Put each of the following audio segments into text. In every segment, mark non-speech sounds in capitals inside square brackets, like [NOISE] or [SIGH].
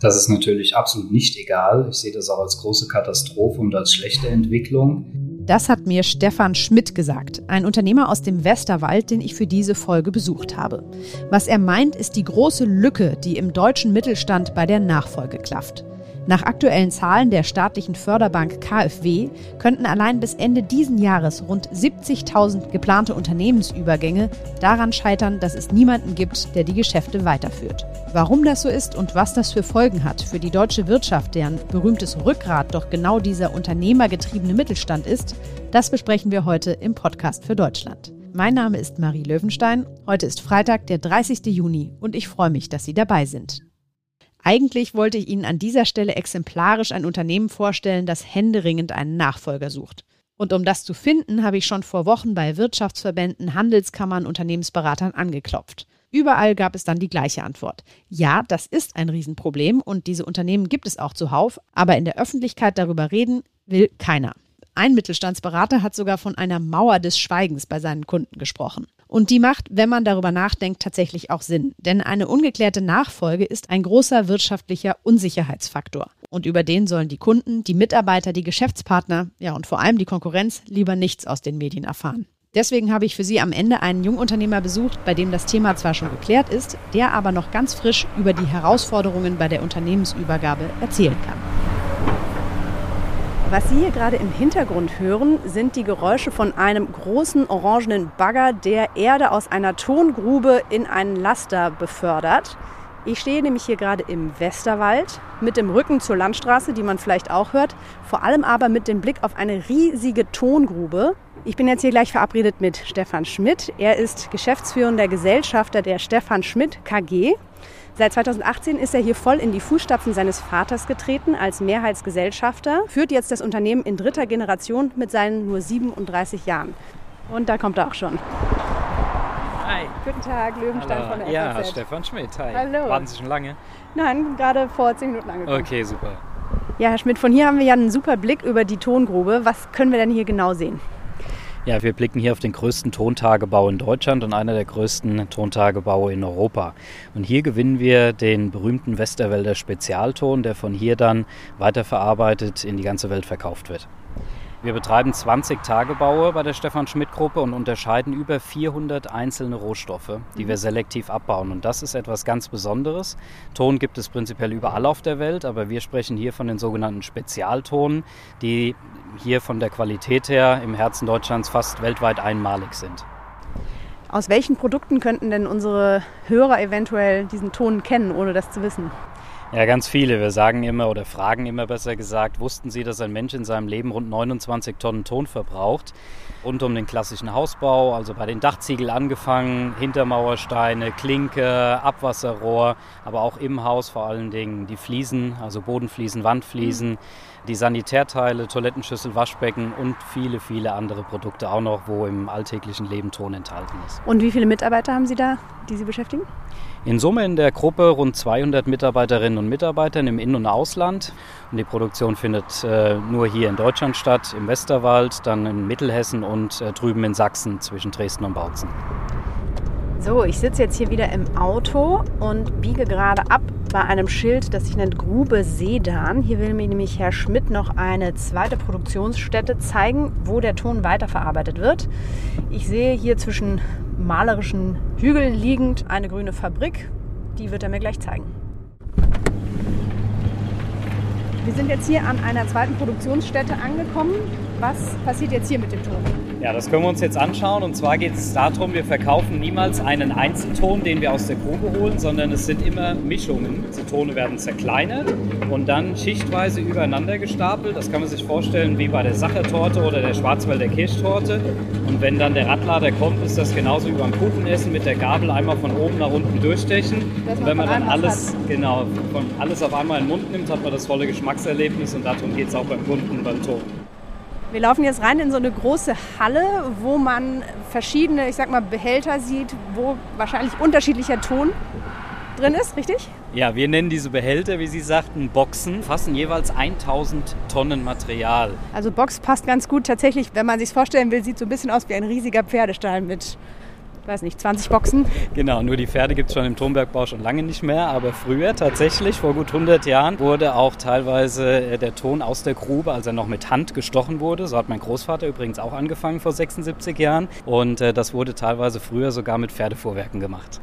Das ist natürlich absolut nicht egal. Ich sehe das auch als große Katastrophe und als schlechte Entwicklung. Das hat mir Stefan Schmidt gesagt, ein Unternehmer aus dem Westerwald, den ich für diese Folge besucht habe. Was er meint, ist die große Lücke, die im deutschen Mittelstand bei der Nachfolge klafft. Nach aktuellen Zahlen der staatlichen Förderbank KfW könnten allein bis Ende diesen Jahres rund 70.000 geplante Unternehmensübergänge daran scheitern, dass es niemanden gibt, der die Geschäfte weiterführt. Warum das so ist und was das für Folgen hat für die deutsche Wirtschaft, deren berühmtes Rückgrat doch genau dieser unternehmergetriebene Mittelstand ist, das besprechen wir heute im Podcast für Deutschland. Mein Name ist Marie Löwenstein. Heute ist Freitag, der 30. Juni und ich freue mich, dass Sie dabei sind. Eigentlich wollte ich Ihnen an dieser Stelle exemplarisch ein Unternehmen vorstellen, das händeringend einen Nachfolger sucht. Und um das zu finden, habe ich schon vor Wochen bei Wirtschaftsverbänden, Handelskammern, Unternehmensberatern angeklopft. Überall gab es dann die gleiche Antwort. Ja, das ist ein Riesenproblem und diese Unternehmen gibt es auch zuhauf, aber in der Öffentlichkeit darüber reden will keiner. Ein Mittelstandsberater hat sogar von einer Mauer des Schweigens bei seinen Kunden gesprochen. Und die macht, wenn man darüber nachdenkt, tatsächlich auch Sinn. Denn eine ungeklärte Nachfolge ist ein großer wirtschaftlicher Unsicherheitsfaktor. Und über den sollen die Kunden, die Mitarbeiter, die Geschäftspartner, ja und vor allem die Konkurrenz lieber nichts aus den Medien erfahren. Deswegen habe ich für Sie am Ende einen Jungunternehmer besucht, bei dem das Thema zwar schon geklärt ist, der aber noch ganz frisch über die Herausforderungen bei der Unternehmensübergabe erzählen kann. Was Sie hier gerade im Hintergrund hören, sind die Geräusche von einem großen orangenen Bagger, der Erde aus einer Tongrube in einen Laster befördert. Ich stehe nämlich hier gerade im Westerwald mit dem Rücken zur Landstraße, die man vielleicht auch hört, vor allem aber mit dem Blick auf eine riesige Tongrube. Ich bin jetzt hier gleich verabredet mit Stefan Schmidt. Er ist geschäftsführender Gesellschafter der Stefan Schmidt KG. Seit 2018 ist er hier voll in die Fußstapfen seines Vaters getreten als Mehrheitsgesellschafter, führt jetzt das Unternehmen in dritter Generation mit seinen nur 37 Jahren. Und da kommt er auch schon. Hi. Guten Tag, Löwenstein Hallo. von der Ja, FAZ. Stefan Schmidt. Hi. Hallo. Warten Sie schon lange? Nein, gerade vor zehn Minuten angekommen. Okay, super. Ja, Herr Schmidt, von hier haben wir ja einen super Blick über die Tongrube. Was können wir denn hier genau sehen? Ja, wir blicken hier auf den größten Tontagebau in Deutschland und einer der größten Tontagebaue in Europa. Und hier gewinnen wir den berühmten Westerwälder Spezialton, der von hier dann weiterverarbeitet in die ganze Welt verkauft wird. Wir betreiben 20 Tagebaue bei der Stefan Schmidt Gruppe und unterscheiden über 400 einzelne Rohstoffe, die wir selektiv abbauen. Und das ist etwas ganz Besonderes. Ton gibt es prinzipiell überall auf der Welt, aber wir sprechen hier von den sogenannten Spezialtonen, die hier von der Qualität her im Herzen Deutschlands fast weltweit einmalig sind. Aus welchen Produkten könnten denn unsere Hörer eventuell diesen Ton kennen, ohne das zu wissen? Ja, ganz viele. Wir sagen immer oder fragen immer besser gesagt, wussten Sie, dass ein Mensch in seinem Leben rund 29 Tonnen Ton verbraucht? Rund um den klassischen Hausbau, also bei den Dachziegel angefangen, Hintermauersteine, Klinke, Abwasserrohr, aber auch im Haus vor allen Dingen die Fliesen, also Bodenfliesen, Wandfliesen, die Sanitärteile, Toilettenschüssel, Waschbecken und viele, viele andere Produkte auch noch, wo im alltäglichen Leben Ton enthalten ist. Und wie viele Mitarbeiter haben Sie da, die Sie beschäftigen? In Summe in der Gruppe rund 200 Mitarbeiterinnen und Mitarbeiter im In- und Ausland. Und die Produktion findet äh, nur hier in Deutschland statt, im Westerwald, dann in Mittelhessen und äh, drüben in Sachsen zwischen Dresden und Bautzen. So, ich sitze jetzt hier wieder im Auto und biege gerade ab bei einem Schild, das sich nennt Grube Sedan. Hier will mir nämlich Herr Schmidt noch eine zweite Produktionsstätte zeigen, wo der Ton weiterverarbeitet wird. Ich sehe hier zwischen malerischen Hügeln liegend eine grüne Fabrik. Die wird er mir gleich zeigen. Wir sind jetzt hier an einer zweiten Produktionsstätte angekommen. Was passiert jetzt hier mit dem Ton? Ja, das können wir uns jetzt anschauen. Und zwar geht es darum, wir verkaufen niemals einen Einzelton, den wir aus der Grube holen, sondern es sind immer Mischungen. Die Tone werden zerkleinert und dann schichtweise übereinander gestapelt. Das kann man sich vorstellen wie bei der Sachertorte oder der Schwarzwälder Kirschtorte. Und wenn dann der Radlader kommt, ist das genauso wie beim Kuchenessen mit der Gabel einmal von oben nach unten durchstechen. Und wenn man dann alles, genau, von alles auf einmal in den Mund nimmt, hat man das volle Geschmackserlebnis und darum geht es auch beim Kunden beim Ton. Wir laufen jetzt rein in so eine große Halle, wo man verschiedene, ich sag mal, Behälter sieht, wo wahrscheinlich unterschiedlicher Ton drin ist, richtig? Ja, wir nennen diese Behälter, wie Sie sagten, Boxen, fassen jeweils 1000 Tonnen Material. Also Box passt ganz gut tatsächlich, wenn man sich vorstellen will, sieht so ein bisschen aus wie ein riesiger Pferdestall mit weiß nicht, 20 Boxen. Genau, nur die Pferde gibt es schon im Tonbergbau schon lange nicht mehr, aber früher tatsächlich, vor gut 100 Jahren, wurde auch teilweise äh, der Ton aus der Grube, als er noch mit Hand gestochen wurde, so hat mein Großvater übrigens auch angefangen vor 76 Jahren und äh, das wurde teilweise früher sogar mit Pferdefuhrwerken gemacht.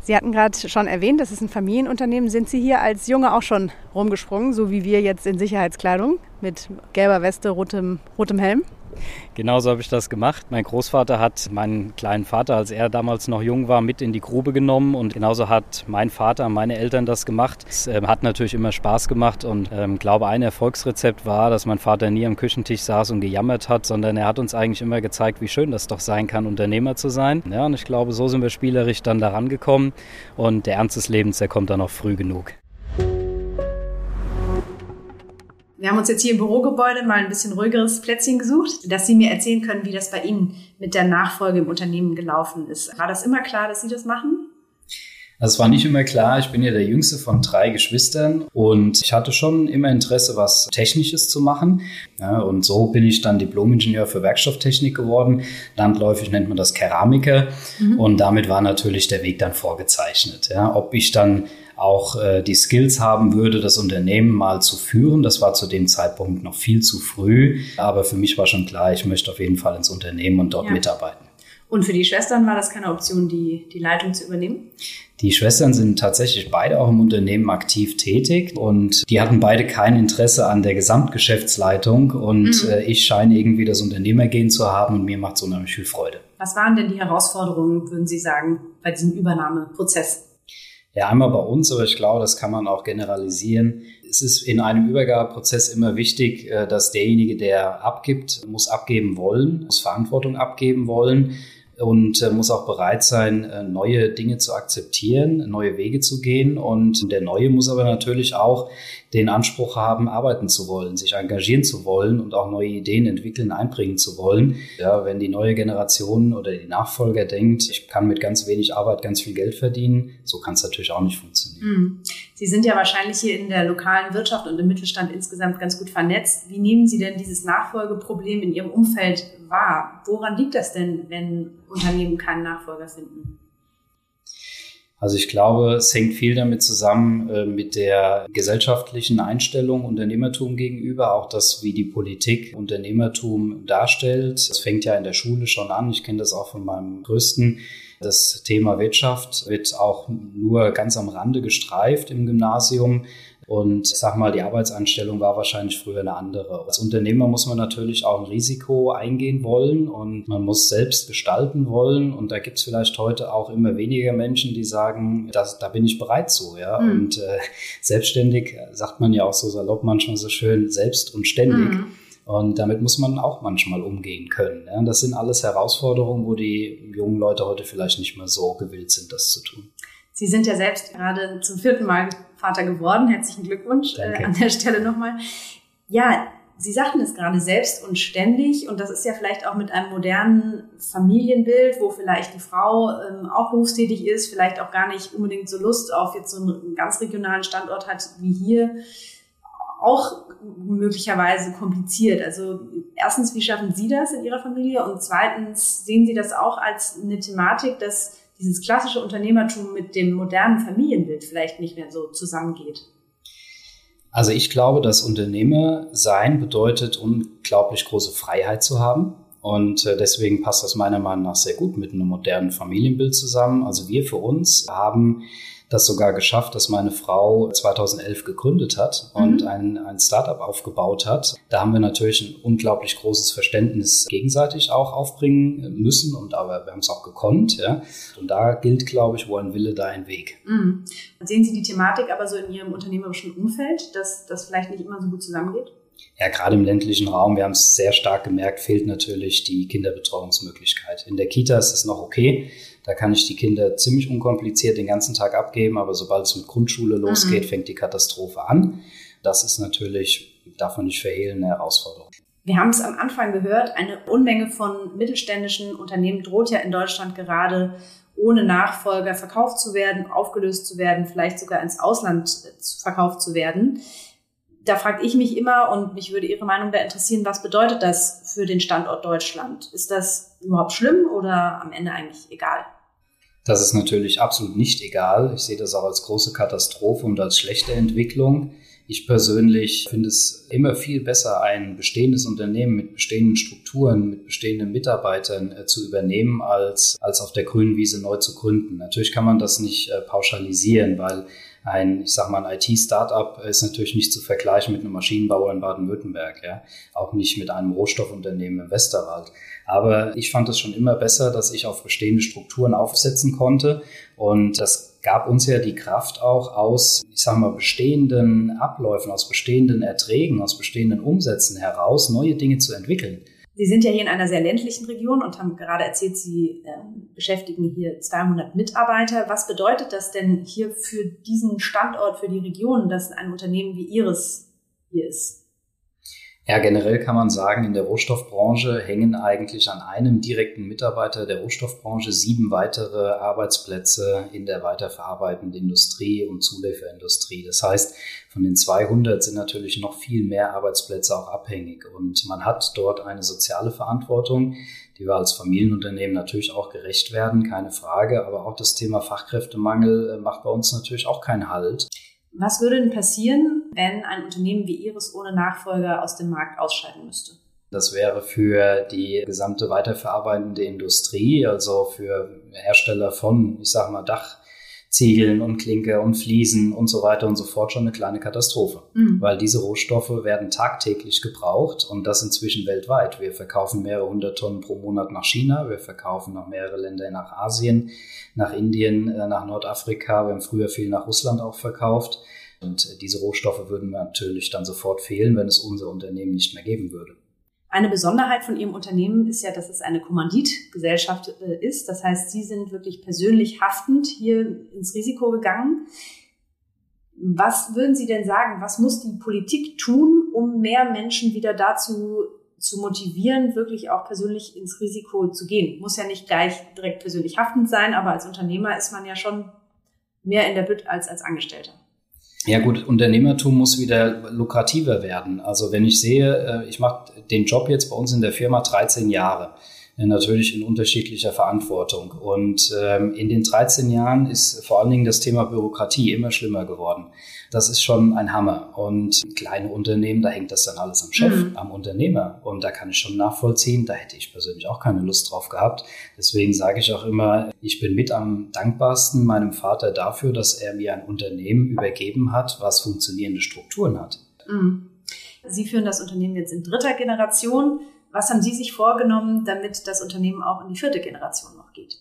Sie hatten gerade schon erwähnt, das ist ein Familienunternehmen. Sind Sie hier als Junge auch schon rumgesprungen, so wie wir jetzt in Sicherheitskleidung mit gelber Weste, rotem, rotem Helm? Genauso habe ich das gemacht. Mein Großvater hat meinen kleinen Vater, als er damals noch jung war, mit in die Grube genommen und genauso hat mein Vater, meine Eltern das gemacht. Es äh, hat natürlich immer Spaß gemacht und ähm, glaube, ein Erfolgsrezept war, dass mein Vater nie am Küchentisch saß und gejammert hat, sondern er hat uns eigentlich immer gezeigt, wie schön das doch sein kann, Unternehmer zu sein. Ja, und ich glaube, so sind wir spielerisch dann daran gekommen und der Ernst des Lebens, der kommt dann auch früh genug. Wir haben uns jetzt hier im Bürogebäude mal ein bisschen ruhigeres Plätzchen gesucht, dass Sie mir erzählen können, wie das bei Ihnen mit der Nachfolge im Unternehmen gelaufen ist. War das immer klar, dass Sie das machen? Es war nicht immer klar. Ich bin ja der jüngste von drei Geschwistern und ich hatte schon immer Interesse, was Technisches zu machen. Ja, und so bin ich dann Diplomingenieur für Werkstofftechnik geworden. Landläufig nennt man das Keramiker. Mhm. Und damit war natürlich der Weg dann vorgezeichnet. Ja, ob ich dann auch äh, die Skills haben würde, das Unternehmen mal zu führen. Das war zu dem Zeitpunkt noch viel zu früh, aber für mich war schon klar, ich möchte auf jeden Fall ins Unternehmen und dort ja. mitarbeiten. Und für die Schwestern war das keine Option, die, die Leitung zu übernehmen? Die Schwestern sind tatsächlich beide auch im Unternehmen aktiv tätig und die hatten beide kein Interesse an der Gesamtgeschäftsleitung und mhm. äh, ich scheine irgendwie das Unternehmergehen zu haben und mir macht es unheimlich viel Freude. Was waren denn die Herausforderungen, würden Sie sagen, bei diesem Übernahmeprozess? Ja, einmal bei uns, aber ich glaube, das kann man auch generalisieren. Es ist in einem Übergabeprozess immer wichtig, äh, dass derjenige, der abgibt, muss abgeben wollen, muss Verantwortung abgeben wollen und äh, muss auch bereit sein, äh, neue Dinge zu akzeptieren, neue Wege zu gehen. Und der Neue muss aber natürlich auch den Anspruch haben, arbeiten zu wollen, sich engagieren zu wollen und auch neue Ideen entwickeln, einbringen zu wollen. Ja, wenn die neue Generation oder die Nachfolger denkt, ich kann mit ganz wenig Arbeit ganz viel Geld verdienen, so kann es natürlich auch nicht funktionieren. Mhm. Sie sind ja wahrscheinlich hier in der lokalen Wirtschaft und im Mittelstand insgesamt ganz gut vernetzt. Wie nehmen Sie denn dieses Nachfolgeproblem in Ihrem Umfeld wahr? Woran liegt das denn, wenn Unternehmen keinen Nachfolger finden? Also ich glaube, es hängt viel damit zusammen äh, mit der gesellschaftlichen Einstellung Unternehmertum gegenüber, auch das, wie die Politik Unternehmertum darstellt. Es fängt ja in der Schule schon an. Ich kenne das auch von meinem größten das Thema Wirtschaft wird auch nur ganz am Rande gestreift im Gymnasium. Und ich sag mal, die Arbeitsanstellung war wahrscheinlich früher eine andere. Als Unternehmer muss man natürlich auch ein Risiko eingehen wollen und man muss selbst gestalten wollen. Und da gibt es vielleicht heute auch immer weniger Menschen, die sagen, das, da bin ich bereit zu. Ja? Mhm. Und äh, selbstständig sagt man ja auch so salopp manchmal so schön, selbst und ständig. Mhm. Und damit muss man auch manchmal umgehen können. Ja? Das sind alles Herausforderungen, wo die jungen Leute heute vielleicht nicht mehr so gewillt sind, das zu tun. Sie sind ja selbst gerade zum vierten Mal Vater geworden. Herzlichen Glückwunsch äh, an der Stelle nochmal. Ja, Sie sagten es gerade selbst und ständig und das ist ja vielleicht auch mit einem modernen Familienbild, wo vielleicht die Frau ähm, auch berufstätig ist, vielleicht auch gar nicht unbedingt so Lust auf jetzt so einen ganz regionalen Standort hat wie hier, auch möglicherweise kompliziert. Also erstens, wie schaffen Sie das in Ihrer Familie und zweitens, sehen Sie das auch als eine Thematik, dass dieses klassische Unternehmertum mit dem modernen Familienbild vielleicht nicht mehr so zusammengeht? Also ich glaube, dass Unternehmer sein bedeutet, unglaublich große Freiheit zu haben. Und äh, deswegen passt das meiner Meinung nach sehr gut mit einem modernen Familienbild zusammen. Also wir für uns haben das sogar geschafft, dass meine Frau 2011 gegründet hat und mhm. ein, ein Startup aufgebaut hat. Da haben wir natürlich ein unglaublich großes Verständnis gegenseitig auch aufbringen müssen und aber wir haben es auch gekonnt. Ja. Und da gilt, glaube ich, wo ein Wille, da ein Weg. Mhm. Sehen Sie die Thematik aber so in Ihrem unternehmerischen Umfeld, dass das vielleicht nicht immer so gut zusammengeht? Ja, gerade im ländlichen Raum, wir haben es sehr stark gemerkt, fehlt natürlich die Kinderbetreuungsmöglichkeit. In der Kita ist es noch okay. Da kann ich die Kinder ziemlich unkompliziert den ganzen Tag abgeben, aber sobald es mit Grundschule losgeht, mhm. fängt die Katastrophe an. Das ist natürlich, darf man nicht verhehlen, eine Herausforderung. Wir haben es am Anfang gehört, eine Unmenge von mittelständischen Unternehmen droht ja in Deutschland gerade ohne Nachfolger verkauft zu werden, aufgelöst zu werden, vielleicht sogar ins Ausland verkauft zu werden. Da frage ich mich immer und mich würde Ihre Meinung da interessieren, was bedeutet das für den Standort Deutschland? Ist das überhaupt schlimm oder am Ende eigentlich egal? Das ist natürlich absolut nicht egal. Ich sehe das auch als große Katastrophe und als schlechte Entwicklung. Ich persönlich finde es immer viel besser, ein bestehendes Unternehmen mit bestehenden Strukturen, mit bestehenden Mitarbeitern äh, zu übernehmen, als, als auf der grünen Wiese neu zu gründen. Natürlich kann man das nicht äh, pauschalisieren, weil ein, ich sag mal, ein IT-Startup ist natürlich nicht zu vergleichen mit einem Maschinenbauer in Baden-Württemberg, ja. Auch nicht mit einem Rohstoffunternehmen im Westerwald. Aber ich fand es schon immer besser, dass ich auf bestehende Strukturen aufsetzen konnte. Und das gab uns ja die Kraft auch aus, ich sag mal, bestehenden Abläufen, aus bestehenden Erträgen, aus bestehenden Umsätzen heraus neue Dinge zu entwickeln. Sie sind ja hier in einer sehr ländlichen Region und haben gerade erzählt, Sie äh, beschäftigen hier 200 Mitarbeiter. Was bedeutet das denn hier für diesen Standort, für die Region, dass ein Unternehmen wie Ihres hier ist? Ja, generell kann man sagen, in der Rohstoffbranche hängen eigentlich an einem direkten Mitarbeiter der Rohstoffbranche sieben weitere Arbeitsplätze in der weiterverarbeitenden Industrie und Zulieferindustrie. Das heißt, von den 200 sind natürlich noch viel mehr Arbeitsplätze auch abhängig und man hat dort eine soziale Verantwortung, die wir als Familienunternehmen natürlich auch gerecht werden, keine Frage, aber auch das Thema Fachkräftemangel äh, macht bei uns natürlich auch keinen Halt. Was würde denn passieren, wenn ein Unternehmen wie Ihres ohne Nachfolger aus dem Markt ausscheiden müsste? Das wäre für die gesamte weiterverarbeitende Industrie, also für Hersteller von, ich sag mal, Dach, Ziegeln und Klinker und Fliesen und so weiter und so fort schon eine kleine Katastrophe. Mhm. Weil diese Rohstoffe werden tagtäglich gebraucht und das inzwischen weltweit. Wir verkaufen mehrere hundert Tonnen pro Monat nach China, wir verkaufen nach mehrere Länder nach Asien, nach Indien, äh, nach Nordafrika. Wir haben früher viel nach Russland auch verkauft. Und äh, diese Rohstoffe würden natürlich dann sofort fehlen, wenn es unser Unternehmen nicht mehr geben würde. Eine Besonderheit von Ihrem Unternehmen ist ja, dass es eine Kommanditgesellschaft äh, ist. Das heißt, Sie sind wirklich persönlich haftend hier ins Risiko gegangen. Was würden Sie denn sagen, was muss die Politik tun, um mehr Menschen wieder dazu zu motivieren, wirklich auch persönlich ins Risiko zu gehen? Muss ja nicht gleich direkt persönlich haftend sein, aber als Unternehmer ist man ja schon mehr in der Bütt als als Angestellter. Ja gut, Unternehmertum muss wieder lukrativer werden. Also wenn ich sehe, äh, ich mache den Job jetzt bei uns in der Firma 13 Jahre natürlich in unterschiedlicher Verantwortung. Und ähm, in den 13 Jahren ist vor allen Dingen das Thema Bürokratie immer schlimmer geworden. Das ist schon ein Hammer. Und kleine Unternehmen, da hängt das dann alles am Chef, mhm. am Unternehmer. Und da kann ich schon nachvollziehen, da hätte ich persönlich auch keine Lust drauf gehabt. Deswegen sage ich auch immer, ich bin mit am dankbarsten meinem Vater dafür, dass er mir ein Unternehmen übergeben hat, was funktionierende Strukturen hat. Mhm. Sie führen das Unternehmen jetzt in dritter Generation. Was haben Sie sich vorgenommen, damit das Unternehmen auch in die vierte Generation noch geht?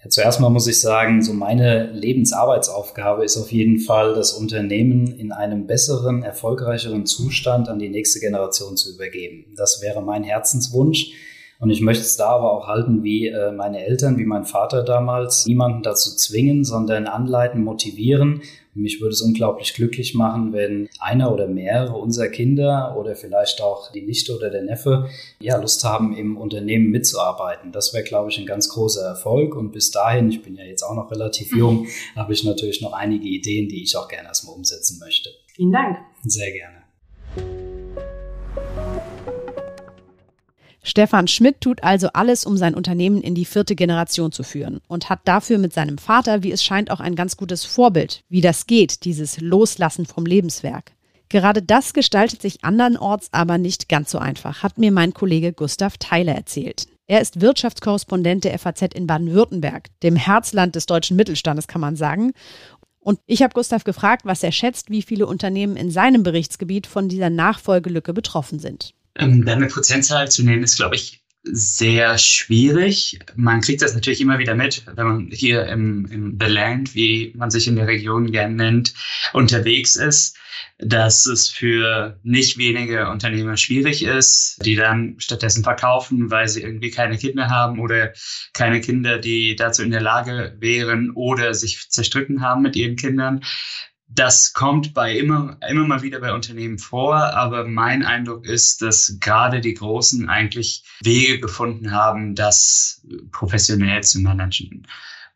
Ja, zuerst mal muss ich sagen, so meine Lebensarbeitsaufgabe ist auf jeden Fall, das Unternehmen in einem besseren, erfolgreicheren Zustand an die nächste Generation zu übergeben. Das wäre mein Herzenswunsch. Und ich möchte es da aber auch halten wie äh, meine Eltern, wie mein Vater damals, niemanden dazu zwingen, sondern anleiten, motivieren mich würde es unglaublich glücklich machen, wenn einer oder mehrere unserer Kinder oder vielleicht auch die Nichte oder der Neffe ja Lust haben, im Unternehmen mitzuarbeiten. Das wäre, glaube ich, ein ganz großer Erfolg. Und bis dahin, ich bin ja jetzt auch noch relativ jung, habe ich natürlich noch einige Ideen, die ich auch gerne erstmal umsetzen möchte. Vielen Dank. Sehr gerne. Stefan Schmidt tut also alles, um sein Unternehmen in die vierte Generation zu führen und hat dafür mit seinem Vater, wie es scheint, auch ein ganz gutes Vorbild, wie das geht, dieses Loslassen vom Lebenswerk. Gerade das gestaltet sich andernorts aber nicht ganz so einfach, hat mir mein Kollege Gustav Theiler erzählt. Er ist Wirtschaftskorrespondent der FAZ in Baden-Württemberg, dem Herzland des deutschen Mittelstandes, kann man sagen. Und ich habe Gustav gefragt, was er schätzt, wie viele Unternehmen in seinem Berichtsgebiet von dieser Nachfolgelücke betroffen sind. Ähm, da eine Prozentzahl zu nehmen, ist, glaube ich, sehr schwierig. Man kriegt das natürlich immer wieder mit, wenn man hier im, im The Land, wie man sich in der Region gern nennt, unterwegs ist, dass es für nicht wenige Unternehmer schwierig ist, die dann stattdessen verkaufen, weil sie irgendwie keine Kinder haben oder keine Kinder, die dazu in der Lage wären oder sich zerstritten haben mit ihren Kindern. Das kommt bei immer, immer mal wieder bei Unternehmen vor, aber mein Eindruck ist, dass gerade die Großen eigentlich Wege gefunden haben, das professionell zu managen.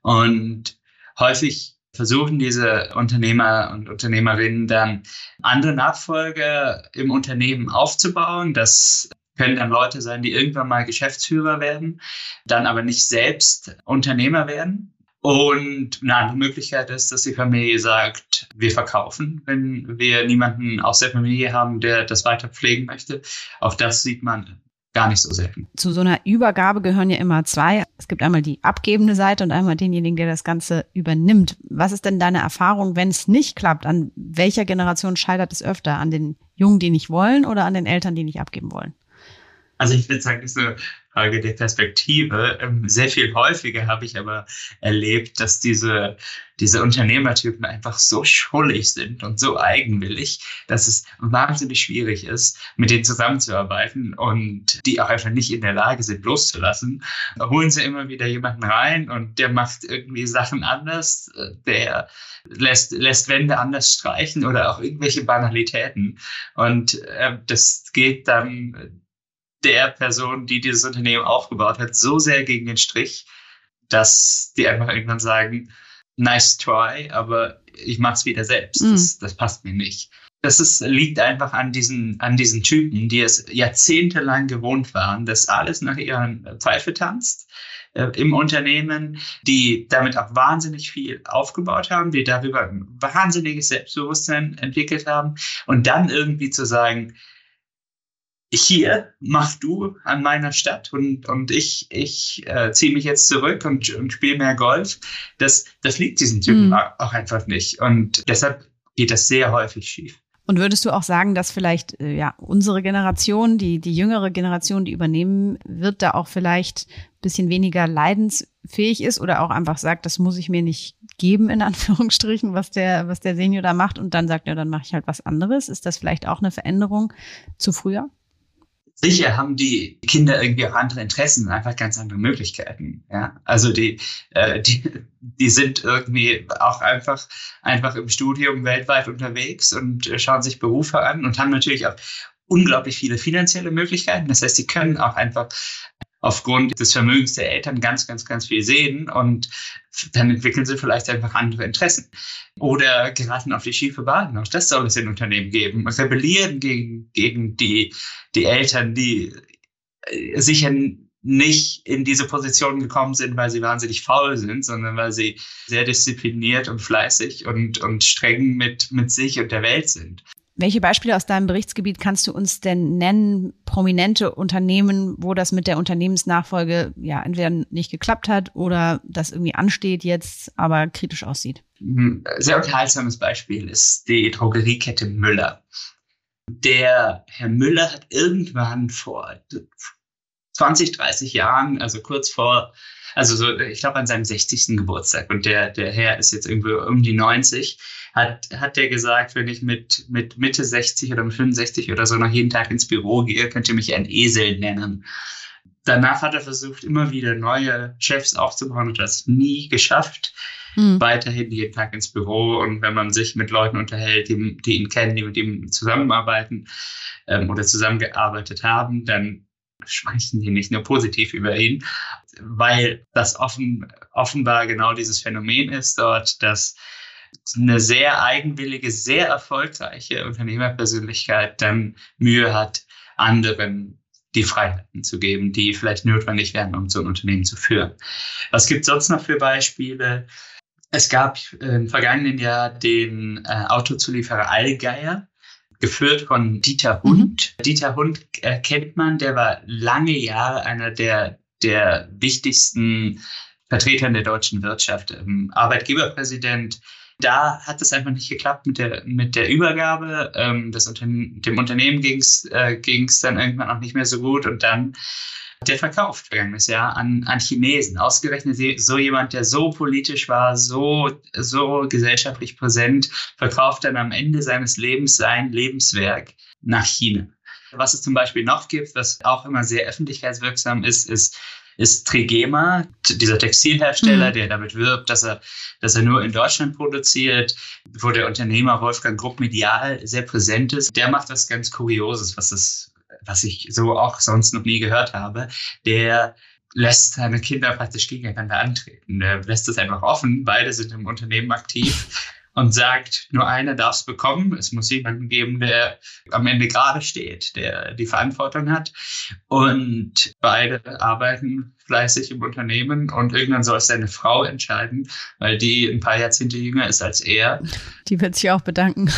Und häufig versuchen diese Unternehmer und Unternehmerinnen dann andere Nachfolger im Unternehmen aufzubauen. Das können dann Leute sein, die irgendwann mal Geschäftsführer werden, dann aber nicht selbst Unternehmer werden. Und eine andere Möglichkeit ist, dass die Familie sagt, wir verkaufen, wenn wir niemanden aus der Familie haben, der das weiter pflegen möchte. Auch das sieht man gar nicht so selten. Zu so einer Übergabe gehören ja immer zwei. Es gibt einmal die abgebende Seite und einmal denjenigen, der das Ganze übernimmt. Was ist denn deine Erfahrung, wenn es nicht klappt? An welcher Generation scheitert es öfter? An den Jungen, die nicht wollen oder an den Eltern, die nicht abgeben wollen? Also ich würde sagen, ist eine Frage der Perspektive. Ähm, sehr viel häufiger habe ich aber erlebt, dass diese, diese Unternehmertypen einfach so schuldig sind und so eigenwillig, dass es wahnsinnig schwierig ist, mit denen zusammenzuarbeiten und die auch einfach nicht in der Lage sind, loszulassen. Da holen sie immer wieder jemanden rein und der macht irgendwie Sachen anders, der lässt, lässt Wände anders streichen oder auch irgendwelche Banalitäten. Und äh, das geht dann der Person, die dieses Unternehmen aufgebaut hat, so sehr gegen den Strich, dass die einfach irgendwann sagen, nice try, aber ich mach's wieder selbst. Mhm. Das, das passt mir nicht. Das ist, liegt einfach an diesen, an diesen Typen, die es jahrzehntelang gewohnt waren, dass alles nach ihren Pfeife tanzt äh, im Unternehmen, die damit auch wahnsinnig viel aufgebaut haben, die darüber ein wahnsinniges Selbstbewusstsein entwickelt haben und dann irgendwie zu sagen, hier mach du an meiner Stadt und, und ich, ich äh, ziehe mich jetzt zurück und, und spiele mehr Golf. Das, das liegt diesen Typen mhm. auch einfach nicht. Und deshalb geht das sehr häufig schief. Und würdest du auch sagen, dass vielleicht äh, ja unsere Generation, die die jüngere Generation, die übernehmen wird, da auch vielleicht bisschen weniger leidensfähig ist oder auch einfach sagt, das muss ich mir nicht geben in [LAUGHS] Anführungsstrichen, was der was der Senior da macht und dann sagt, ja, dann mache ich halt was anderes. Ist das vielleicht auch eine Veränderung zu früher? Sicher haben die Kinder irgendwie auch andere Interessen und einfach ganz andere Möglichkeiten. Ja, also die, äh, die, die sind irgendwie auch einfach, einfach im Studium weltweit unterwegs und schauen sich Berufe an und haben natürlich auch unglaublich viele finanzielle Möglichkeiten. Das heißt, sie können auch einfach aufgrund des Vermögens der Eltern ganz, ganz, ganz viel sehen und dann entwickeln sie vielleicht einfach andere Interessen oder geraten auf die schiefe Bahn. Auch das soll es in Unternehmen geben. Rebellieren gegen, gegen die, die Eltern, die äh, sicher nicht in diese Position gekommen sind, weil sie wahnsinnig faul sind, sondern weil sie sehr diszipliniert und fleißig und, und streng mit, mit sich und der Welt sind. Welche Beispiele aus deinem Berichtsgebiet kannst du uns denn nennen, prominente Unternehmen, wo das mit der Unternehmensnachfolge ja entweder nicht geklappt hat oder das irgendwie ansteht jetzt, aber kritisch aussieht? Mhm. Sehr unterhaltsames Beispiel ist die Drogeriekette Müller. Der Herr Müller hat irgendwann vor 20, 30 Jahren, also kurz vor, also so, ich glaube an seinem 60. Geburtstag und der, der Herr ist jetzt irgendwie um die 90, hat, hat der gesagt, wenn ich mit, mit Mitte 60 oder mit 65 oder so noch jeden Tag ins Büro gehe, könnt ihr mich ein Esel nennen. Danach hat er versucht, immer wieder neue Chefs aufzubauen und das nie geschafft. Mhm. Weiterhin jeden Tag ins Büro und wenn man sich mit Leuten unterhält, die, die ihn kennen, die mit ihm zusammenarbeiten ähm, oder zusammengearbeitet haben, dann sprechen die nicht nur positiv über ihn, weil das offen, offenbar genau dieses Phänomen ist dort, dass eine sehr eigenwillige, sehr erfolgreiche Unternehmerpersönlichkeit dann Mühe hat, anderen die Freiheiten zu geben, die vielleicht notwendig wären, um so ein Unternehmen zu führen. Was gibt es sonst noch für Beispiele? Es gab im vergangenen Jahr den äh, Autozulieferer Allgeier, geführt von Dieter Hund. Mhm. Dieter Hund äh, kennt man, der war lange Jahre einer der, der wichtigsten Vertretern der deutschen Wirtschaft, ähm, Arbeitgeberpräsident, da hat es einfach nicht geklappt mit der, mit der Übergabe. Ähm, das Unterne dem Unternehmen ging es äh, ging's dann irgendwann auch nicht mehr so gut und dann der verkauft vergangenes Jahr an, an Chinesen. Ausgerechnet so jemand, der so politisch war, so, so gesellschaftlich präsent, verkauft dann am Ende seines Lebens sein Lebenswerk nach China. Was es zum Beispiel noch gibt, was auch immer sehr öffentlichkeitswirksam ist, ist ist Trigema, dieser Textilhersteller, mhm. der damit wirbt, dass er, dass er nur in Deutschland produziert, wo der Unternehmer Wolfgang Grupp medial sehr präsent ist. Der macht was ganz Kurioses, was es, was ich so auch sonst noch nie gehört habe. Der lässt seine Kinder praktisch gegeneinander antreten. Er lässt es einfach offen, beide sind im Unternehmen aktiv und sagt, nur einer darf es bekommen. Es muss jemanden geben, der am Ende gerade steht, der die Verantwortung hat. Und beide arbeiten fleißig im Unternehmen und irgendwann soll es seine Frau entscheiden, weil die ein paar Jahrzehnte jünger ist als er. Die wird sich auch bedanken.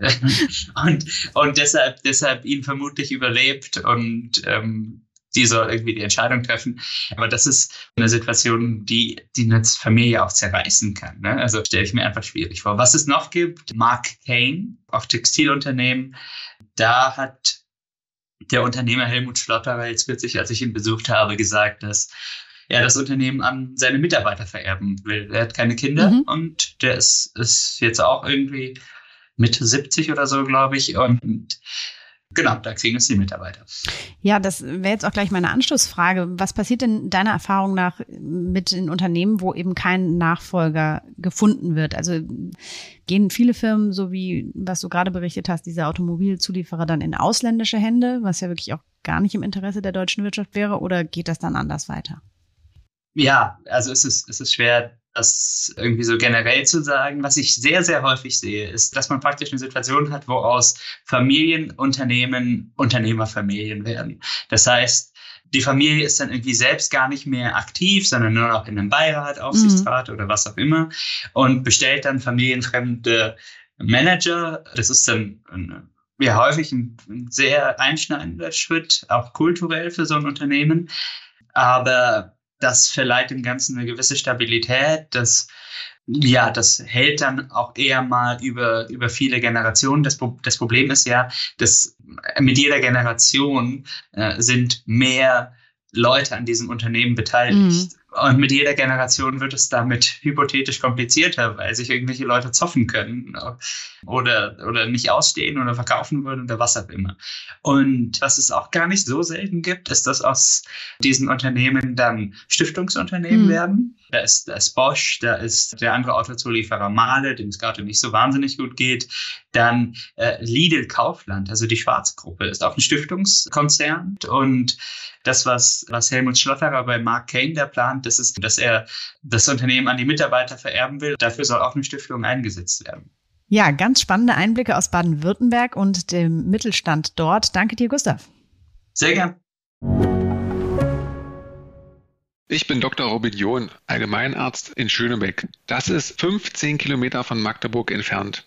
[LAUGHS] und und deshalb, deshalb ihn vermutlich überlebt und ähm, die soll irgendwie die Entscheidung treffen. Aber das ist eine Situation, die, die eine Familie auch zerreißen kann. Ne? Also stelle ich mir einfach schwierig vor. Was es noch gibt, Mark Kane, auch Textilunternehmen, da hat der Unternehmer Helmut Schlotterer jetzt kürzlich, als ich ihn besucht habe, gesagt, dass er das Unternehmen an seine Mitarbeiter vererben will. Er hat keine Kinder mhm. und der ist, ist jetzt auch irgendwie Mitte 70 oder so, glaube ich. Und Genau, da kriegen es die Mitarbeiter. Ja, das wäre jetzt auch gleich meine Anschlussfrage. Was passiert denn deiner Erfahrung nach mit den Unternehmen, wo eben kein Nachfolger gefunden wird? Also gehen viele Firmen, so wie was du gerade berichtet hast, diese Automobilzulieferer dann in ausländische Hände, was ja wirklich auch gar nicht im Interesse der deutschen Wirtschaft wäre, oder geht das dann anders weiter? Ja, also es ist, es ist schwer, das irgendwie so generell zu sagen. Was ich sehr, sehr häufig sehe, ist, dass man praktisch eine Situation hat, wo aus Familienunternehmen Unternehmerfamilien werden. Das heißt, die Familie ist dann irgendwie selbst gar nicht mehr aktiv, sondern nur noch in einem Beirat, Aufsichtsrat mhm. oder was auch immer und bestellt dann familienfremde Manager. Das ist dann ein, ja häufig ein, ein sehr einschneidender Schritt, auch kulturell für so ein Unternehmen. Aber das verleiht dem Ganzen eine gewisse Stabilität. Das, ja, das hält dann auch eher mal über, über viele Generationen. Das, das Problem ist ja, dass mit jeder Generation äh, sind mehr Leute an diesem Unternehmen beteiligt. Mhm. Und mit jeder Generation wird es damit hypothetisch komplizierter, weil sich irgendwelche Leute zoffen können oder, oder nicht ausstehen oder verkaufen würden oder was auch immer. Und was es auch gar nicht so selten gibt, ist, dass aus diesen Unternehmen dann Stiftungsunternehmen mhm. werden. Da ist, da ist Bosch, da ist der andere Autozulieferer Male, dem es gerade nicht so wahnsinnig gut geht. Dann äh, Lidl Kaufland, also die Schwarzgruppe, ist auch ein Stiftungskonzern. Und das, was, was Helmut Schlotterer bei Mark Kane der plant, das ist, dass er das Unternehmen an die Mitarbeiter vererben will. Dafür soll auch eine Stiftung eingesetzt werden. Ja, ganz spannende Einblicke aus Baden-Württemberg und dem Mittelstand dort. Danke dir, Gustav. Sehr gern. Ich bin Dr. Robin John, Allgemeinarzt in Schönebeck. Das ist 15 Kilometer von Magdeburg entfernt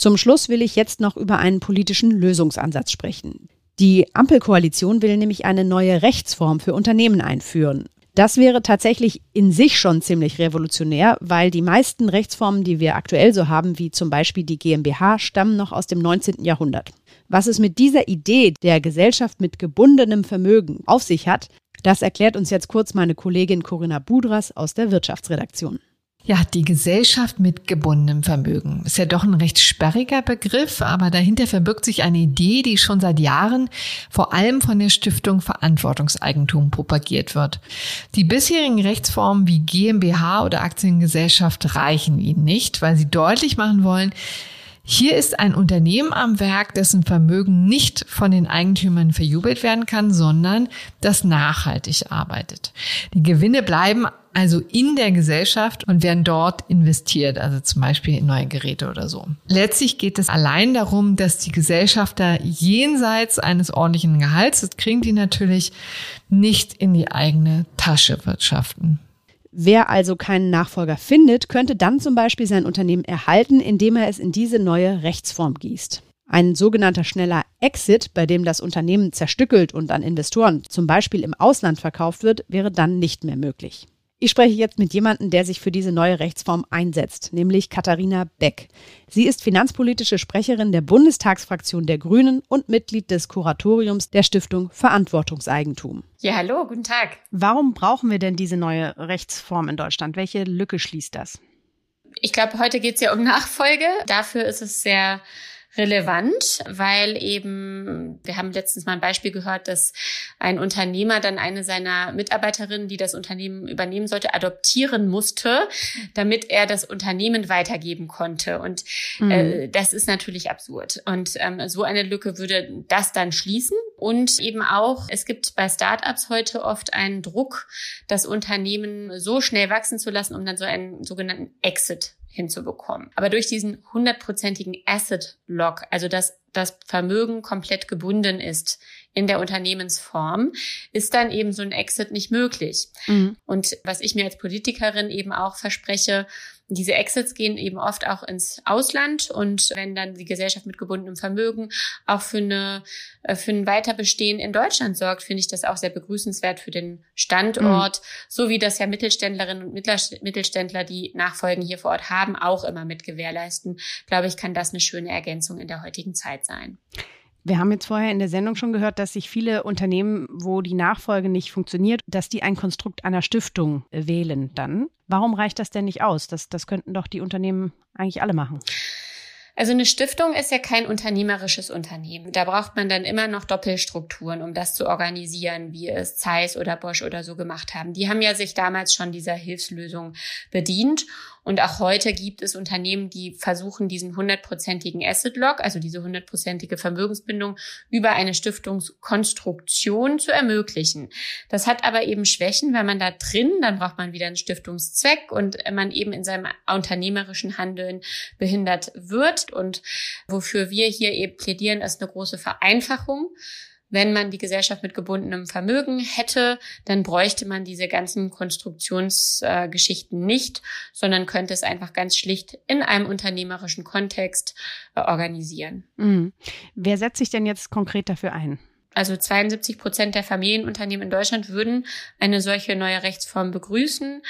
Zum Schluss will ich jetzt noch über einen politischen Lösungsansatz sprechen. Die Ampelkoalition will nämlich eine neue Rechtsform für Unternehmen einführen. Das wäre tatsächlich in sich schon ziemlich revolutionär, weil die meisten Rechtsformen, die wir aktuell so haben, wie zum Beispiel die GmbH, stammen noch aus dem 19. Jahrhundert. Was es mit dieser Idee der Gesellschaft mit gebundenem Vermögen auf sich hat, das erklärt uns jetzt kurz meine Kollegin Corinna Budras aus der Wirtschaftsredaktion. Ja, die Gesellschaft mit gebundenem Vermögen ist ja doch ein recht sperriger Begriff, aber dahinter verbirgt sich eine Idee, die schon seit Jahren vor allem von der Stiftung Verantwortungseigentum propagiert wird. Die bisherigen Rechtsformen wie GmbH oder Aktiengesellschaft reichen ihnen nicht, weil sie deutlich machen wollen, hier ist ein Unternehmen am Werk, dessen Vermögen nicht von den Eigentümern verjubelt werden kann, sondern das nachhaltig arbeitet. Die Gewinne bleiben also in der Gesellschaft und werden dort investiert, also zum Beispiel in neue Geräte oder so. Letztlich geht es allein darum, dass die Gesellschafter jenseits eines ordentlichen Gehalts, das kriegen die natürlich, nicht in die eigene Tasche wirtschaften. Wer also keinen Nachfolger findet, könnte dann zum Beispiel sein Unternehmen erhalten, indem er es in diese neue Rechtsform gießt. Ein sogenannter schneller Exit, bei dem das Unternehmen zerstückelt und an Investoren zum Beispiel im Ausland verkauft wird, wäre dann nicht mehr möglich. Ich spreche jetzt mit jemandem, der sich für diese neue Rechtsform einsetzt, nämlich Katharina Beck. Sie ist finanzpolitische Sprecherin der Bundestagsfraktion der Grünen und Mitglied des Kuratoriums der Stiftung Verantwortungseigentum. Ja, hallo, guten Tag. Warum brauchen wir denn diese neue Rechtsform in Deutschland? Welche Lücke schließt das? Ich glaube, heute geht es ja um Nachfolge. Dafür ist es sehr relevant, weil eben, wir haben letztens mal ein Beispiel gehört, dass ein Unternehmer dann eine seiner Mitarbeiterinnen, die das Unternehmen übernehmen sollte, adoptieren musste, damit er das Unternehmen weitergeben konnte. Und mhm. äh, das ist natürlich absurd. Und ähm, so eine Lücke würde das dann schließen. Und eben auch, es gibt bei Startups heute oft einen Druck, das Unternehmen so schnell wachsen zu lassen, um dann so einen sogenannten Exit hinzubekommen. Aber durch diesen hundertprozentigen Asset Lock, also dass das Vermögen komplett gebunden ist in der Unternehmensform, ist dann eben so ein Exit nicht möglich. Mhm. Und was ich mir als Politikerin eben auch verspreche, diese Exits gehen eben oft auch ins Ausland und wenn dann die Gesellschaft mit gebundenem Vermögen auch für eine äh, für ein Weiterbestehen in Deutschland sorgt, finde ich das auch sehr begrüßenswert für den Standort, mhm. so wie das ja Mittelständlerinnen und Mittelständler, die Nachfolgen hier vor Ort haben, auch immer mit gewährleisten. Glaube ich, kann das eine schöne Ergänzung in der heutigen Zeit sein. Wir haben jetzt vorher in der Sendung schon gehört, dass sich viele Unternehmen, wo die Nachfolge nicht funktioniert, dass die ein Konstrukt einer Stiftung wählen dann. Warum reicht das denn nicht aus? Das, das könnten doch die Unternehmen eigentlich alle machen. Also eine Stiftung ist ja kein unternehmerisches Unternehmen. Da braucht man dann immer noch Doppelstrukturen, um das zu organisieren, wie es Zeiss oder Bosch oder so gemacht haben. Die haben ja sich damals schon dieser Hilfslösung bedient und auch heute gibt es Unternehmen, die versuchen, diesen hundertprozentigen Asset Lock, also diese hundertprozentige Vermögensbindung über eine Stiftungskonstruktion zu ermöglichen. Das hat aber eben Schwächen, weil man da drin, dann braucht man wieder einen Stiftungszweck und man eben in seinem unternehmerischen Handeln behindert wird. Und wofür wir hier eben plädieren, ist eine große Vereinfachung wenn man die Gesellschaft mit gebundenem Vermögen hätte, dann bräuchte man diese ganzen Konstruktionsgeschichten äh, nicht, sondern könnte es einfach ganz schlicht in einem unternehmerischen Kontext äh, organisieren. Mhm. Wer setzt sich denn jetzt konkret dafür ein? Also 72 Prozent der Familienunternehmen in Deutschland würden eine solche neue Rechtsform begrüßen.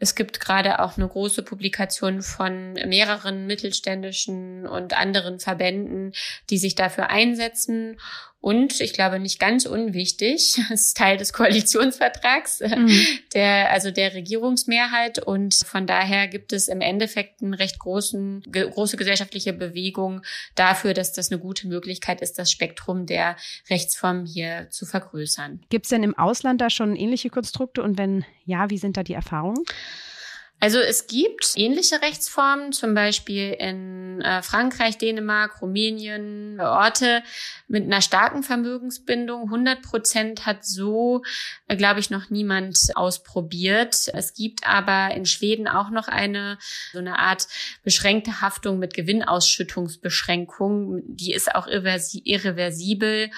Es gibt gerade auch eine große Publikation von mehreren mittelständischen und anderen Verbänden, die sich dafür einsetzen. Und ich glaube nicht ganz unwichtig, [LAUGHS] ist Teil des Koalitionsvertrags mhm. der, also der Regierungsmehrheit. Und von daher gibt es im Endeffekt eine recht großen, große gesellschaftliche Bewegung dafür, dass das eine gute Möglichkeit ist, das Spektrum der Rechtsformen hier zu vergrößern. Gibt es denn im Ausland da schon ähnliche Konstrukte? Und wenn ja, wie sind da die Erfahrungen? Also es gibt ähnliche Rechtsformen, zum Beispiel in äh, Frankreich, Dänemark, Rumänien, Orte mit einer starken Vermögensbindung. 100 Prozent hat so, äh, glaube ich, noch niemand ausprobiert. Es gibt aber in Schweden auch noch eine, so eine Art beschränkte Haftung mit Gewinnausschüttungsbeschränkung. Die ist auch irreversibel.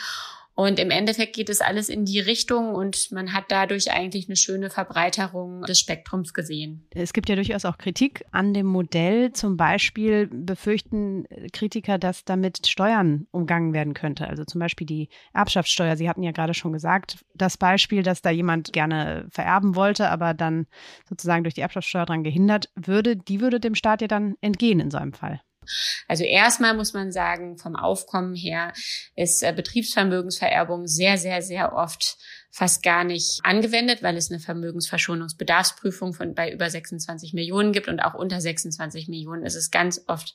Und im Endeffekt geht es alles in die Richtung und man hat dadurch eigentlich eine schöne Verbreiterung des Spektrums gesehen. Es gibt ja durchaus auch Kritik an dem Modell. Zum Beispiel befürchten Kritiker, dass damit Steuern umgangen werden könnte. Also zum Beispiel die Erbschaftssteuer. Sie hatten ja gerade schon gesagt, das Beispiel, dass da jemand gerne vererben wollte, aber dann sozusagen durch die Erbschaftssteuer daran gehindert würde, die würde dem Staat ja dann entgehen in so einem Fall. Also erstmal muss man sagen, vom Aufkommen her ist äh, Betriebsvermögensvererbung sehr, sehr, sehr oft fast gar nicht angewendet, weil es eine Vermögensverschonungsbedarfsprüfung von bei über 26 Millionen gibt und auch unter 26 Millionen ist es ganz oft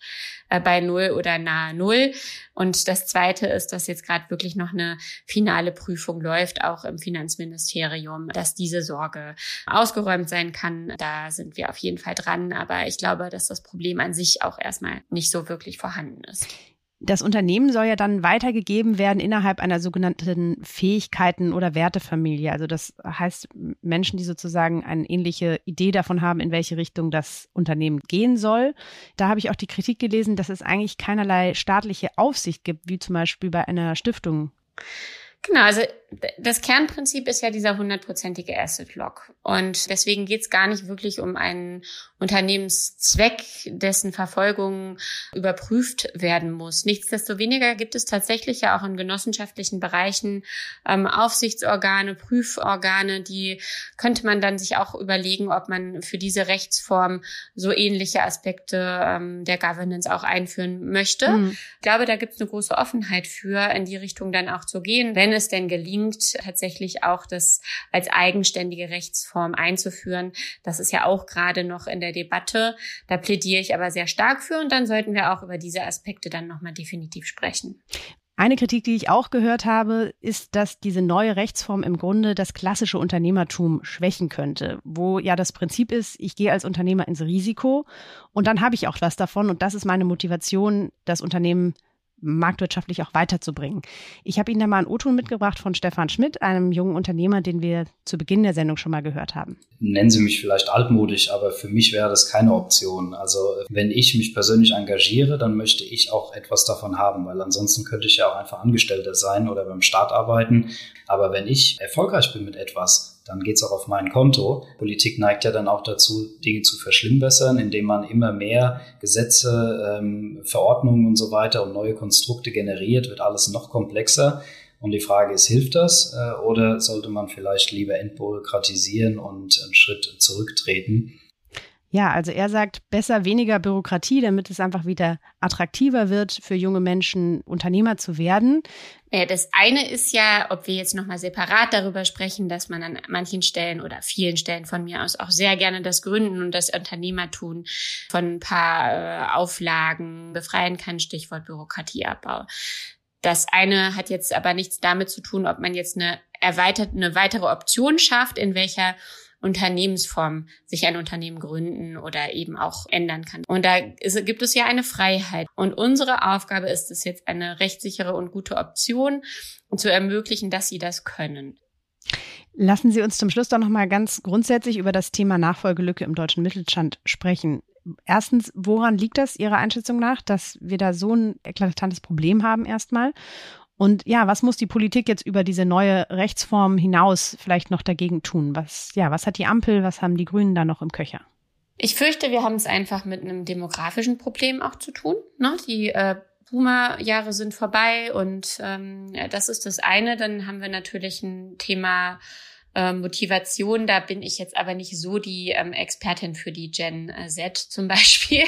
äh, bei null oder nahe null. Und das Zweite ist, dass jetzt gerade wirklich noch eine finale Prüfung läuft, auch im Finanzministerium, dass diese Sorge ausgeräumt sein kann. Da sind wir auf jeden Fall dran, aber ich glaube, dass das Problem an sich auch erstmal nicht so wirklich vorhanden ist. Das Unternehmen soll ja dann weitergegeben werden innerhalb einer sogenannten Fähigkeiten- oder Wertefamilie. Also das heißt Menschen, die sozusagen eine ähnliche Idee davon haben, in welche Richtung das Unternehmen gehen soll. Da habe ich auch die Kritik gelesen, dass es eigentlich keinerlei staatliche Aufsicht gibt, wie zum Beispiel bei einer Stiftung. Genau, also das Kernprinzip ist ja dieser hundertprozentige Asset Lock. Und deswegen geht es gar nicht wirklich um einen Unternehmenszweck, dessen Verfolgung überprüft werden muss. Nichtsdestoweniger gibt es tatsächlich ja auch in genossenschaftlichen Bereichen ähm, Aufsichtsorgane, Prüforgane, die könnte man dann sich auch überlegen, ob man für diese Rechtsform so ähnliche Aspekte ähm, der Governance auch einführen möchte. Mhm. Ich glaube, da gibt es eine große Offenheit für, in die Richtung dann auch zu gehen, wenn es denn gelingt, tatsächlich auch das als eigenständige Rechtsform einzuführen. Das ist ja auch gerade noch in der Debatte. Da plädiere ich aber sehr stark für und dann sollten wir auch über diese Aspekte dann nochmal definitiv sprechen. Eine Kritik, die ich auch gehört habe, ist, dass diese neue Rechtsform im Grunde das klassische Unternehmertum schwächen könnte, wo ja das Prinzip ist, ich gehe als Unternehmer ins Risiko und dann habe ich auch was davon und das ist meine Motivation, das Unternehmen marktwirtschaftlich auch weiterzubringen. Ich habe Ihnen da mal einen O-Ton mitgebracht von Stefan Schmidt, einem jungen Unternehmer, den wir zu Beginn der Sendung schon mal gehört haben. Nennen Sie mich vielleicht altmodisch, aber für mich wäre das keine Option. Also wenn ich mich persönlich engagiere, dann möchte ich auch etwas davon haben, weil ansonsten könnte ich ja auch einfach Angestellter sein oder beim Staat arbeiten. Aber wenn ich erfolgreich bin mit etwas, dann geht's auch auf mein Konto. Politik neigt ja dann auch dazu, Dinge zu verschlimmbessern, indem man immer mehr Gesetze, ähm, Verordnungen und so weiter und neue Konstrukte generiert, wird alles noch komplexer. Und die Frage ist, hilft das äh, oder sollte man vielleicht lieber entbürokratisieren und einen Schritt zurücktreten? Ja, also er sagt, besser weniger Bürokratie, damit es einfach wieder attraktiver wird für junge Menschen, Unternehmer zu werden. Das eine ist ja, ob wir jetzt nochmal separat darüber sprechen, dass man an manchen Stellen oder vielen Stellen von mir aus auch sehr gerne das Gründen und das Unternehmertun von ein paar äh, Auflagen befreien kann, Stichwort Bürokratieabbau. Das eine hat jetzt aber nichts damit zu tun, ob man jetzt eine erweiterte, eine weitere Option schafft, in welcher Unternehmensform sich ein Unternehmen gründen oder eben auch ändern kann. Und da ist, gibt es ja eine Freiheit. Und unsere Aufgabe ist es jetzt, eine rechtssichere und gute Option zu ermöglichen, dass sie das können. Lassen Sie uns zum Schluss doch noch mal ganz grundsätzlich über das Thema Nachfolgelücke im deutschen Mittelstand sprechen. Erstens, woran liegt das Ihrer Einschätzung nach, dass wir da so ein eklatantes Problem haben erstmal? Und ja, was muss die Politik jetzt über diese neue Rechtsform hinaus vielleicht noch dagegen tun? Was, ja, was hat die Ampel, was haben die Grünen da noch im Köcher? Ich fürchte, wir haben es einfach mit einem demografischen Problem auch zu tun. Ne? Die äh, Boomer-Jahre sind vorbei und ähm, das ist das eine. Dann haben wir natürlich ein Thema ähm, Motivation. Da bin ich jetzt aber nicht so die ähm, Expertin für die Gen Z zum [LAUGHS] Beispiel.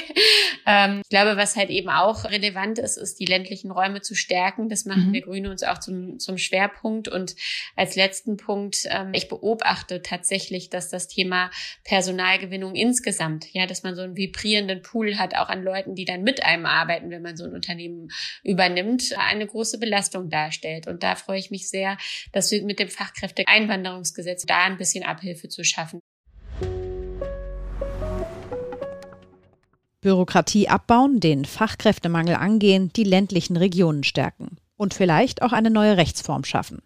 ähm, ich glaube, was halt eben auch relevant ist, ist die ländlichen Räume zu stärken. Das machen mhm. wir Grüne uns auch zum, zum Schwerpunkt. Und als letzten Punkt, ähm, ich beobachte tatsächlich, dass das Thema Personalgewinnung insgesamt, ja, dass man so einen vibrierenden Pool hat, auch an Leuten, die dann mit einem arbeiten, wenn man so ein Unternehmen übernimmt, eine große Belastung darstellt. Und da freue ich mich sehr, dass wir mit dem Fachkräfteeinwanderungs Gesetz da ein bisschen Abhilfe zu schaffen. Bürokratie abbauen, den Fachkräftemangel angehen, die ländlichen Regionen stärken und vielleicht auch eine neue Rechtsform schaffen.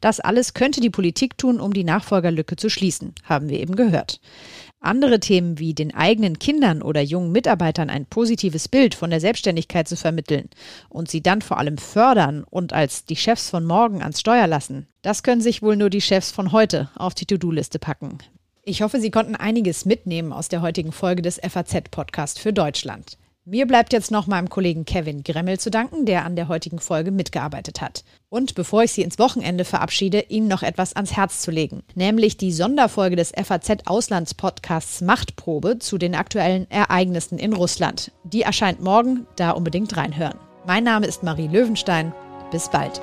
Das alles könnte die Politik tun, um die Nachfolgerlücke zu schließen, haben wir eben gehört. Andere Themen wie den eigenen Kindern oder jungen Mitarbeitern ein positives Bild von der Selbstständigkeit zu vermitteln und sie dann vor allem fördern und als die Chefs von morgen ans Steuer lassen, das können sich wohl nur die Chefs von heute auf die To-Do-Liste packen. Ich hoffe, Sie konnten einiges mitnehmen aus der heutigen Folge des FAZ-Podcast für Deutschland. Mir bleibt jetzt noch meinem Kollegen Kevin Gremmel zu danken, der an der heutigen Folge mitgearbeitet hat. Und bevor ich Sie ins Wochenende verabschiede, Ihnen noch etwas ans Herz zu legen, nämlich die Sonderfolge des FAZ Auslandspodcasts Machtprobe zu den aktuellen Ereignissen in Russland. Die erscheint morgen, da unbedingt reinhören. Mein Name ist Marie Löwenstein. Bis bald.